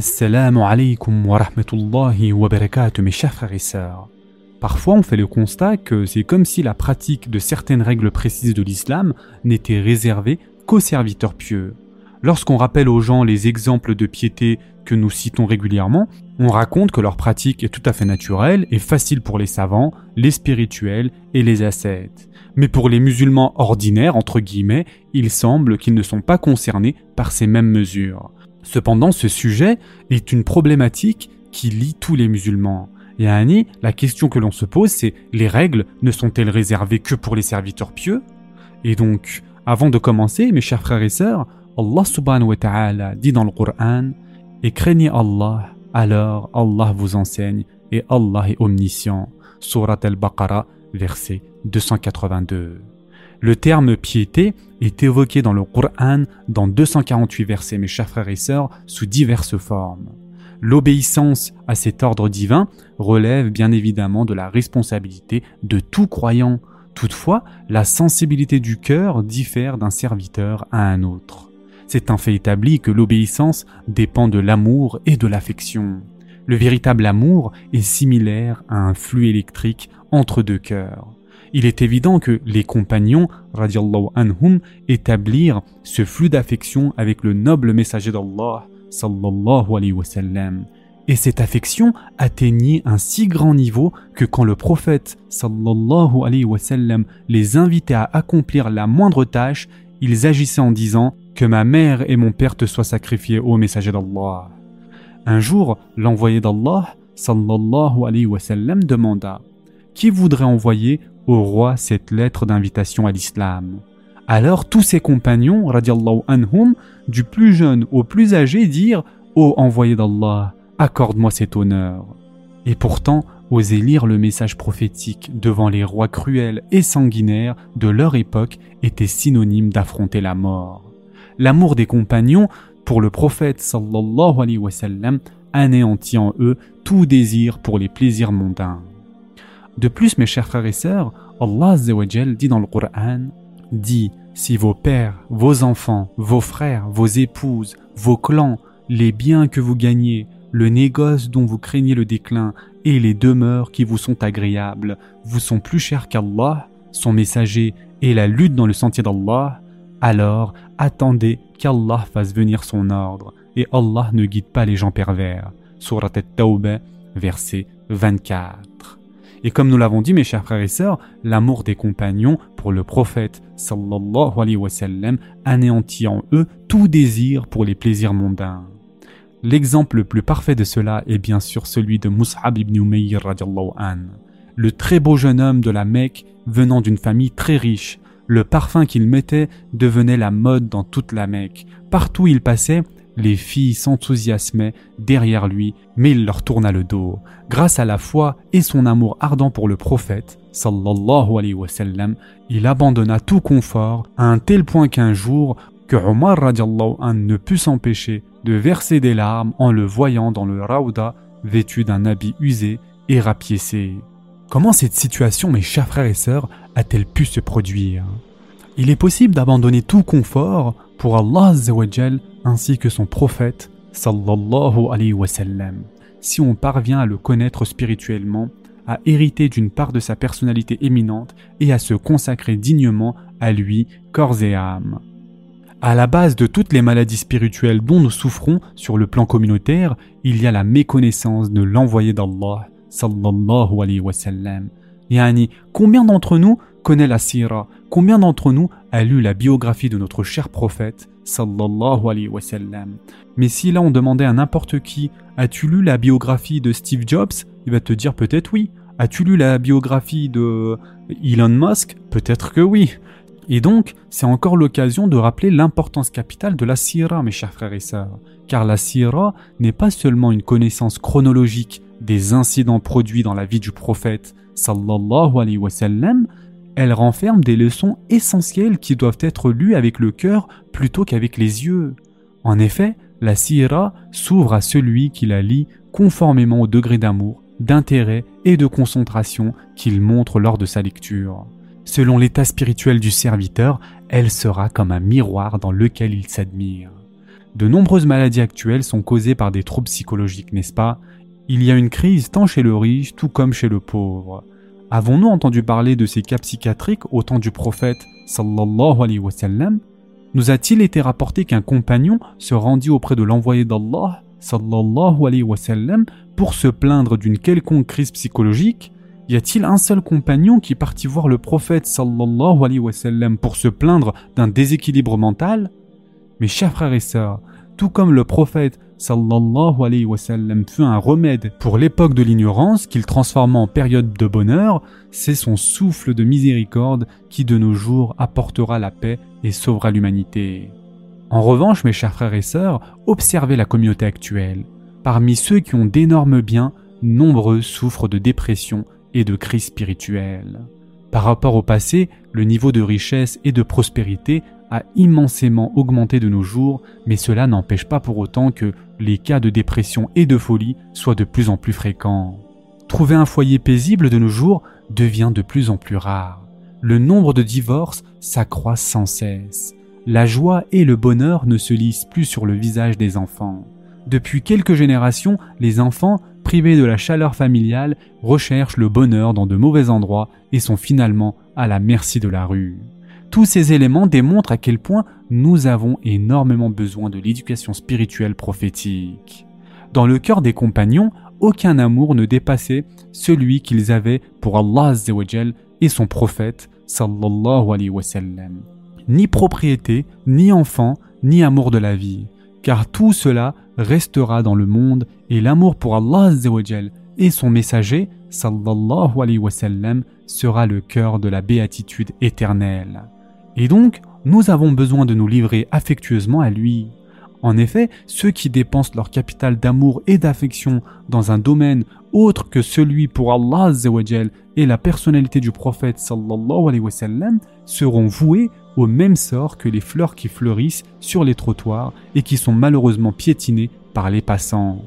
Assalamu alaikum wa rahmatullahi wa barakatuh mes chers frères et sœurs. Parfois on fait le constat que c'est comme si la pratique de certaines règles précises de l'islam n'était réservée qu'aux serviteurs pieux. Lorsqu'on rappelle aux gens les exemples de piété que nous citons régulièrement, on raconte que leur pratique est tout à fait naturelle et facile pour les savants, les spirituels et les ascètes. Mais pour les musulmans ordinaires, entre guillemets, il semble qu'ils ne sont pas concernés par ces mêmes mesures. Cependant, ce sujet est une problématique qui lie tous les musulmans. Et à Annie, la question que l'on se pose, c'est les règles ne sont-elles réservées que pour les serviteurs pieux? Et donc, avant de commencer, mes chers frères et sœurs, Allah subhanahu wa ta'ala dit dans le Coran Et craignez Allah, alors Allah vous enseigne, et Allah est omniscient. Surat al-Baqarah, verset 282. Le terme piété est évoqué dans le Coran dans 248 versets, mes chers frères et sœurs, sous diverses formes. L'obéissance à cet ordre divin relève bien évidemment de la responsabilité de tout croyant. Toutefois, la sensibilité du cœur diffère d'un serviteur à un autre. C'est un fait établi que l'obéissance dépend de l'amour et de l'affection. Le véritable amour est similaire à un flux électrique entre deux cœurs il est évident que les compagnons, anhum, établirent ce flux d'affection avec le noble messager d'Allah, sallallahu alayhi wa. Et cette affection atteignit un si grand niveau que quand le prophète, sallallahu alayhi wa les invitait à accomplir la moindre tâche, ils agissaient en disant que ma mère et mon père te soient sacrifiés au messager d'Allah. Un jour, l'envoyé d'Allah, sallallahu alayhi wa demanda Qui voudrait envoyer au roi cette lettre d'invitation à l'islam. Alors tous ses compagnons, radiallahu anhum, du plus jeune au plus âgé, dirent Ô envoyé d'Allah, accorde-moi cet honneur. Et pourtant, oser lire le message prophétique devant les rois cruels et sanguinaires de leur époque était synonyme d'affronter la mort. L'amour des compagnons pour le prophète sallallahu alayhi wa anéantit en eux tout désir pour les plaisirs mondains. De plus, mes chers frères et sœurs, Allah dit dans le Coran, dit, si vos pères, vos enfants, vos frères, vos épouses, vos clans, les biens que vous gagnez, le négoce dont vous craignez le déclin et les demeures qui vous sont agréables vous sont plus chers qu'Allah, son messager et la lutte dans le sentier d'Allah, alors attendez qu'Allah fasse venir son ordre et Allah ne guide pas les gens pervers. Surat at-Tawbah, verset 24. Et comme nous l'avons dit, mes chers frères et sœurs, l'amour des compagnons pour le prophète sallallahu alayhi wa sallam anéantit en eux tout désir pour les plaisirs mondains. L'exemple le plus parfait de cela est bien sûr celui de Mus'ab ibn Umayr radiallahu an. Le très beau jeune homme de la Mecque venant d'une famille très riche, le parfum qu'il mettait devenait la mode dans toute la Mecque. Partout où il passait, les filles s'enthousiasmaient derrière lui, mais il leur tourna le dos. Grâce à la foi et son amour ardent pour le prophète, sallallahu alayhi wa sallam, il abandonna tout confort à un tel point qu'un jour, que Omar radiallahu an ne put s'empêcher de verser des larmes en le voyant dans le Raouda, vêtu d'un habit usé et rapiécé. Comment cette situation, mes chers frères et sœurs, a-t-elle pu se produire? Il est possible d'abandonner tout confort pour Allah ainsi que son prophète sallallahu alayhi wa sallam. Si on parvient à le connaître spirituellement, à hériter d'une part de sa personnalité éminente et à se consacrer dignement à lui, corps et âme. À la base de toutes les maladies spirituelles dont nous souffrons sur le plan communautaire, il y a la méconnaissance de l'envoyé d'Allah, sallallahu alayhi wa sallam. Yani, combien d'entre nous connaît la sira? Combien d'entre nous a lu la biographie de notre cher prophète sallallahu alayhi wa sallam Mais si là on demandait à n'importe qui As-tu lu la biographie de Steve Jobs? Il va te dire peut-être oui. As-tu lu la biographie de Elon Musk? Peut-être que oui. Et donc, c'est encore l'occasion de rappeler l'importance capitale de la sira, mes chers frères et sœurs. Car la sira n'est pas seulement une connaissance chronologique des incidents produits dans la vie du prophète, sallallahu alayhi wa sallam, elle renferme des leçons essentielles qui doivent être lues avec le cœur plutôt qu'avec les yeux. En effet, la sira s'ouvre à celui qui la lit conformément au degré d'amour, d'intérêt et de concentration qu'il montre lors de sa lecture. Selon l'état spirituel du serviteur, elle sera comme un miroir dans lequel il s'admire. de nombreuses maladies actuelles sont causées par des troubles psychologiques, n'est-ce pas? Il y a une crise tant chez le riche tout comme chez le pauvre. Avons-nous entendu parler de ces cas psychiatriques au temps du prophète sallallahu wa Nous a-t-il été rapporté qu'un compagnon se rendit auprès de l'envoyé d'Allah sallallahu wa pour se plaindre d'une quelconque crise psychologique? Y a-t-il un seul compagnon qui partit voir le prophète sallallahu wa pour se plaindre d'un déséquilibre mental? Mes chers frères et sœurs, tout comme le prophète sallallahu alayhi wa sallam fut un remède pour l'époque de l'ignorance qu'il transforma en période de bonheur, c'est son souffle de miséricorde qui de nos jours apportera la paix et sauvera l'humanité. En revanche, mes chers frères et sœurs, observez la communauté actuelle. Parmi ceux qui ont d'énormes biens, nombreux souffrent de dépression, et de crise spirituelle. Par rapport au passé, le niveau de richesse et de prospérité a immensément augmenté de nos jours, mais cela n'empêche pas pour autant que les cas de dépression et de folie soient de plus en plus fréquents. Trouver un foyer paisible de nos jours devient de plus en plus rare. Le nombre de divorces s'accroît sans cesse. La joie et le bonheur ne se lisent plus sur le visage des enfants. Depuis quelques générations, les enfants privés de la chaleur familiale, recherchent le bonheur dans de mauvais endroits et sont finalement à la merci de la rue. Tous ces éléments démontrent à quel point nous avons énormément besoin de l'éducation spirituelle prophétique. Dans le cœur des compagnons, aucun amour ne dépassait celui qu'ils avaient pour Allah et son prophète sallallahu alayhi wa sallam. Ni propriété, ni enfant, ni amour de la vie car tout cela restera dans le monde et l'amour pour Allah et son messager sallallahu sera le cœur de la béatitude éternelle. Et donc, nous avons besoin de nous livrer affectueusement à lui. En effet, ceux qui dépensent leur capital d'amour et d'affection dans un domaine autre que celui pour Allah et la personnalité du prophète sallallahu alayhi wa sallam seront voués au même sort que les fleurs qui fleurissent sur les trottoirs et qui sont malheureusement piétinées par les passants.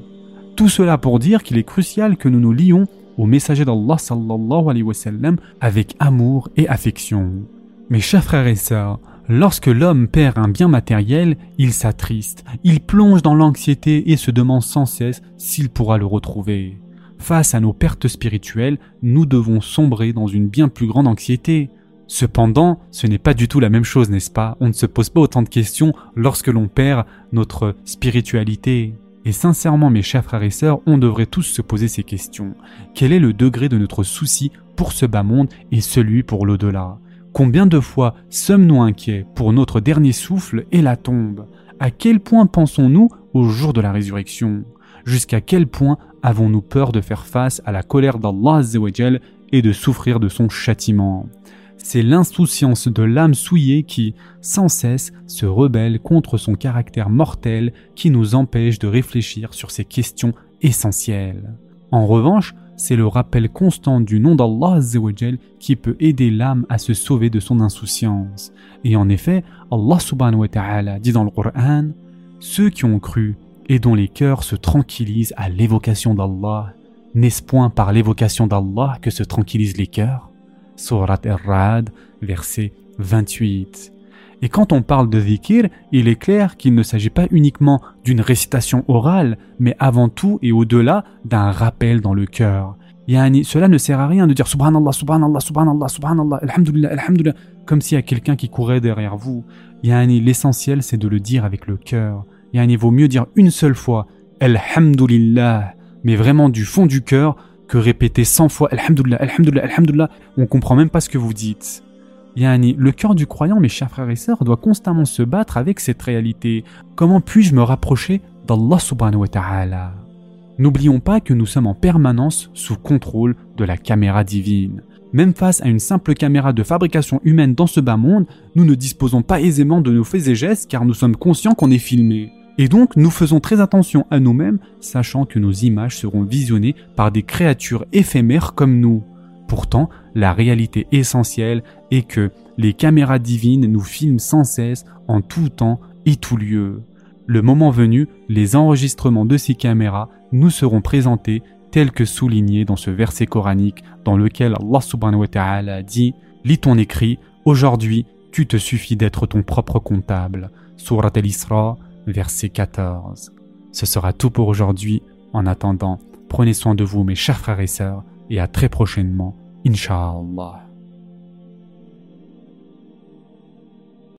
Tout cela pour dire qu'il est crucial que nous nous lions au messager d'Allah sallallahu alayhi wa sallam avec amour et affection. Mes chers frères et sœurs, lorsque l'homme perd un bien matériel, il s'attriste, il plonge dans l'anxiété et se demande sans cesse s'il pourra le retrouver. Face à nos pertes spirituelles, nous devons sombrer dans une bien plus grande anxiété. Cependant, ce n'est pas du tout la même chose, n'est-ce pas? On ne se pose pas autant de questions lorsque l'on perd notre spiritualité. Et sincèrement, mes chers frères et sœurs, on devrait tous se poser ces questions. Quel est le degré de notre souci pour ce bas monde et celui pour l'au-delà? Combien de fois sommes-nous inquiets pour notre dernier souffle et la tombe? À quel point pensons-nous au jour de la résurrection? Jusqu'à quel point avons-nous peur de faire face à la colère d'Allah et de souffrir de son châtiment? C'est l'insouciance de l'âme souillée qui, sans cesse, se rebelle contre son caractère mortel qui nous empêche de réfléchir sur ces questions essentielles. En revanche, c'est le rappel constant du nom d'Allah qui peut aider l'âme à se sauver de son insouciance. Et en effet, Allah subhanahu wa ta'ala dit dans le Coran Ceux qui ont cru et dont les cœurs se tranquillisent à l'évocation d'Allah, n'est-ce point par l'évocation d'Allah que se tranquillisent les cœurs? Surat Ar-Ra'd, verset 28. Et quand on parle de dhikr, il est clair qu'il ne s'agit pas uniquement d'une récitation orale, mais avant tout et au-delà d'un rappel dans le cœur. Yani, cela ne sert à rien de dire Subhanallah, Subhanallah, Subhanallah, Subhanallah, Alhamdulillah, Alhamdulillah, comme s'il y a quelqu'un qui courait derrière vous. Yani, l'essentiel c'est de le dire avec le cœur. Yani, vaut mieux dire une seule fois Alhamdulillah, mais vraiment du fond du cœur, que répéter 100 fois Alhamdulillah, Alhamdulillah, Alhamdulillah, on comprend même pas ce que vous dites. Yani, le cœur du croyant, mes chers frères et sœurs, doit constamment se battre avec cette réalité. Comment puis-je me rapprocher d'Allah subhanahu wa ta'ala? N'oublions pas que nous sommes en permanence sous contrôle de la caméra divine. Même face à une simple caméra de fabrication humaine dans ce bas monde, nous ne disposons pas aisément de nos faits et gestes car nous sommes conscients qu'on est filmé. Et donc nous faisons très attention à nous-mêmes, sachant que nos images seront visionnées par des créatures éphémères comme nous. Pourtant, la réalité essentielle est que les caméras divines nous filment sans cesse, en tout temps et tout lieu. Le moment venu, les enregistrements de ces caméras nous seront présentés tels que soulignés dans ce verset coranique dans lequel Allah subhanahu wa ta'ala dit Lis ton écrit, aujourd'hui tu te suffis d'être ton propre comptable. Surat al-Isra, verset 14. Ce sera tout pour aujourd'hui. En attendant, prenez soin de vous mes chers frères et sœurs et à très prochainement, إن شاء الله.